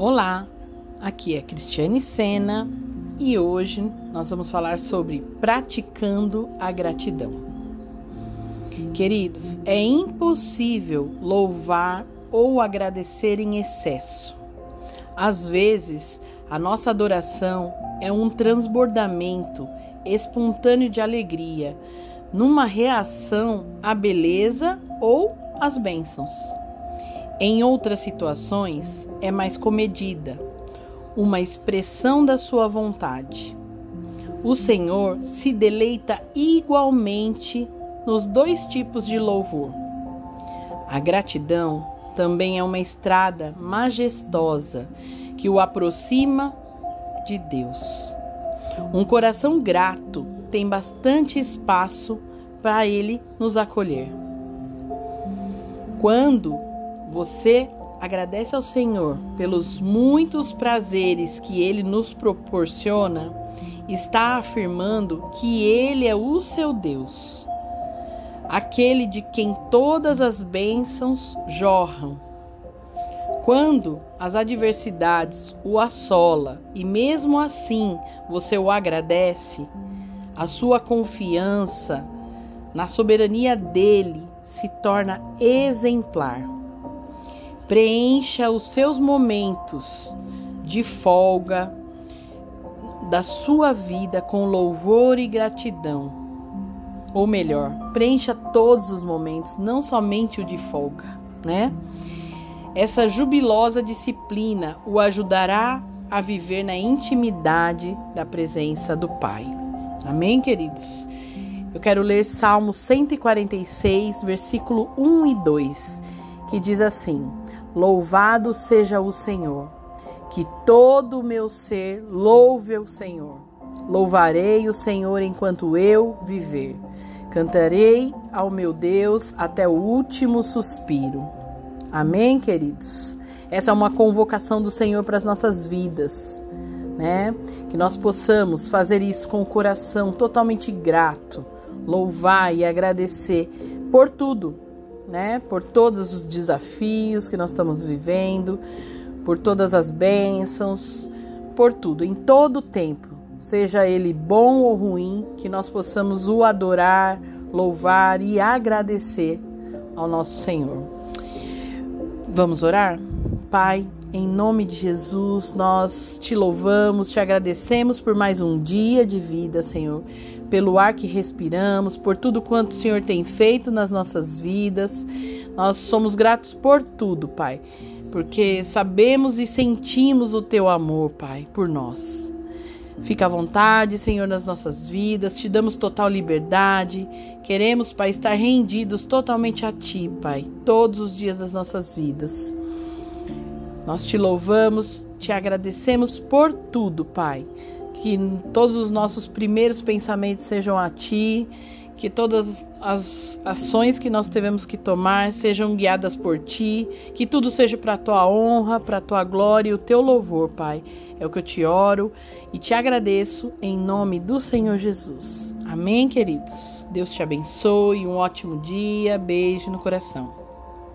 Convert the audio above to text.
Olá, aqui é Cristiane Sena e hoje nós vamos falar sobre praticando a gratidão. Queridos, é impossível louvar ou agradecer em excesso. Às vezes, a nossa adoração é um transbordamento espontâneo de alegria, numa reação à beleza ou às bênçãos. Em outras situações, é mais comedida, uma expressão da sua vontade. O Senhor se deleita igualmente nos dois tipos de louvor. A gratidão também é uma estrada majestosa que o aproxima de Deus. Um coração grato tem bastante espaço para ele nos acolher. Quando você agradece ao Senhor pelos muitos prazeres que Ele nos proporciona, está afirmando que Ele é o seu Deus, aquele de quem todas as bênçãos jorram. Quando as adversidades o assola e mesmo assim você o agradece, a sua confiança na soberania dele se torna exemplar. Preencha os seus momentos de folga da sua vida com louvor e gratidão. Ou melhor, preencha todos os momentos, não somente o de folga, né? Essa jubilosa disciplina o ajudará a viver na intimidade da presença do Pai. Amém, queridos? Eu quero ler Salmo 146, versículo 1 e 2, que diz assim: Louvado seja o Senhor. Que todo o meu ser louve o Senhor. Louvarei o Senhor enquanto eu viver. Cantarei ao meu Deus até o último suspiro. Amém, queridos? Essa é uma convocação do Senhor para as nossas vidas, né? Que nós possamos fazer isso com o coração totalmente grato, louvar e agradecer por tudo né? Por todos os desafios que nós estamos vivendo, por todas as bênçãos, por tudo, em todo o tempo, seja ele bom ou ruim, que nós possamos o adorar, louvar e agradecer ao nosso Senhor. Vamos orar? Pai, em nome de Jesus, nós te louvamos, te agradecemos por mais um dia de vida, Senhor pelo ar que respiramos, por tudo quanto o Senhor tem feito nas nossas vidas. Nós somos gratos por tudo, Pai, porque sabemos e sentimos o teu amor, Pai, por nós. Fica à vontade, Senhor, nas nossas vidas, te damos total liberdade. Queremos, Pai, estar rendidos totalmente a Ti, Pai, todos os dias das nossas vidas. Nós te louvamos, te agradecemos por tudo, Pai que todos os nossos primeiros pensamentos sejam a Ti, que todas as ações que nós devemos que tomar sejam guiadas por Ti, que tudo seja para a Tua honra, para a Tua glória e o Teu louvor, Pai. É o que eu te oro e te agradeço em nome do Senhor Jesus. Amém, queridos? Deus te abençoe, um ótimo dia, beijo no coração.